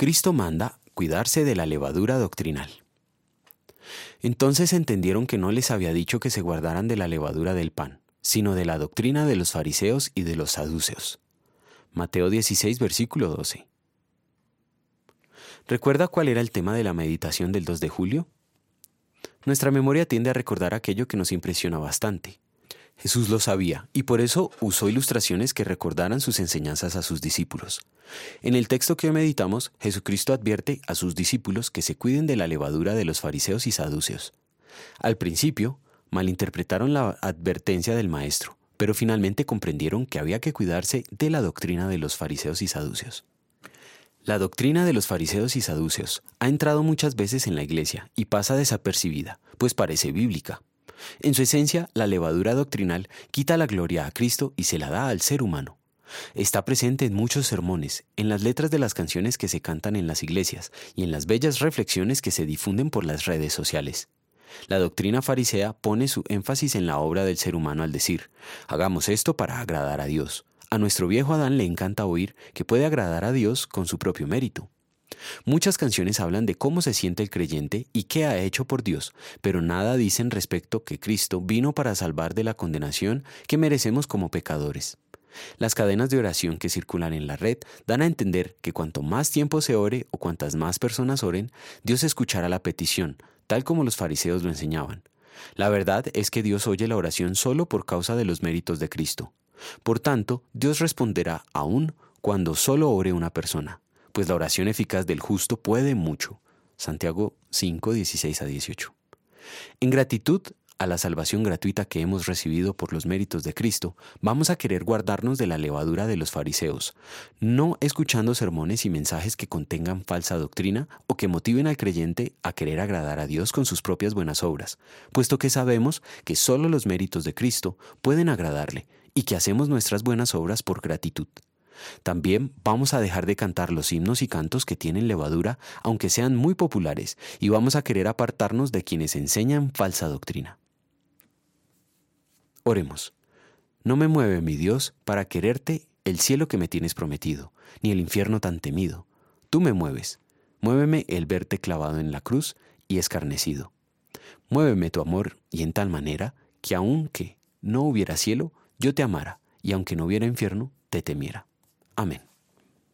Cristo manda cuidarse de la levadura doctrinal. Entonces entendieron que no les había dicho que se guardaran de la levadura del pan, sino de la doctrina de los fariseos y de los saduceos. Mateo 16, versículo 12. ¿Recuerda cuál era el tema de la meditación del 2 de julio? Nuestra memoria tiende a recordar aquello que nos impresiona bastante. Jesús lo sabía y por eso usó ilustraciones que recordaran sus enseñanzas a sus discípulos. En el texto que hoy meditamos, Jesucristo advierte a sus discípulos que se cuiden de la levadura de los fariseos y saduceos. Al principio, malinterpretaron la advertencia del Maestro, pero finalmente comprendieron que había que cuidarse de la doctrina de los fariseos y saduceos. La doctrina de los fariseos y saduceos ha entrado muchas veces en la iglesia y pasa desapercibida, pues parece bíblica. En su esencia, la levadura doctrinal quita la gloria a Cristo y se la da al ser humano. Está presente en muchos sermones, en las letras de las canciones que se cantan en las iglesias y en las bellas reflexiones que se difunden por las redes sociales. La doctrina farisea pone su énfasis en la obra del ser humano al decir, hagamos esto para agradar a Dios. A nuestro viejo Adán le encanta oír que puede agradar a Dios con su propio mérito. Muchas canciones hablan de cómo se siente el creyente y qué ha hecho por Dios, pero nada dicen respecto que Cristo vino para salvar de la condenación que merecemos como pecadores. Las cadenas de oración que circulan en la red dan a entender que cuanto más tiempo se ore o cuantas más personas oren, Dios escuchará la petición, tal como los fariseos lo enseñaban. La verdad es que Dios oye la oración solo por causa de los méritos de Cristo. Por tanto, Dios responderá aún cuando solo ore una persona pues la oración eficaz del justo puede mucho. Santiago 5, 16 a 18. En gratitud a la salvación gratuita que hemos recibido por los méritos de Cristo, vamos a querer guardarnos de la levadura de los fariseos, no escuchando sermones y mensajes que contengan falsa doctrina o que motiven al creyente a querer agradar a Dios con sus propias buenas obras, puesto que sabemos que solo los méritos de Cristo pueden agradarle y que hacemos nuestras buenas obras por gratitud. También vamos a dejar de cantar los himnos y cantos que tienen levadura, aunque sean muy populares, y vamos a querer apartarnos de quienes enseñan falsa doctrina. Oremos. No me mueve, mi Dios, para quererte el cielo que me tienes prometido, ni el infierno tan temido. Tú me mueves. Muéveme el verte clavado en la cruz y escarnecido. Muéveme tu amor y en tal manera que aunque no hubiera cielo, yo te amara, y aunque no hubiera infierno, te temiera. Amen.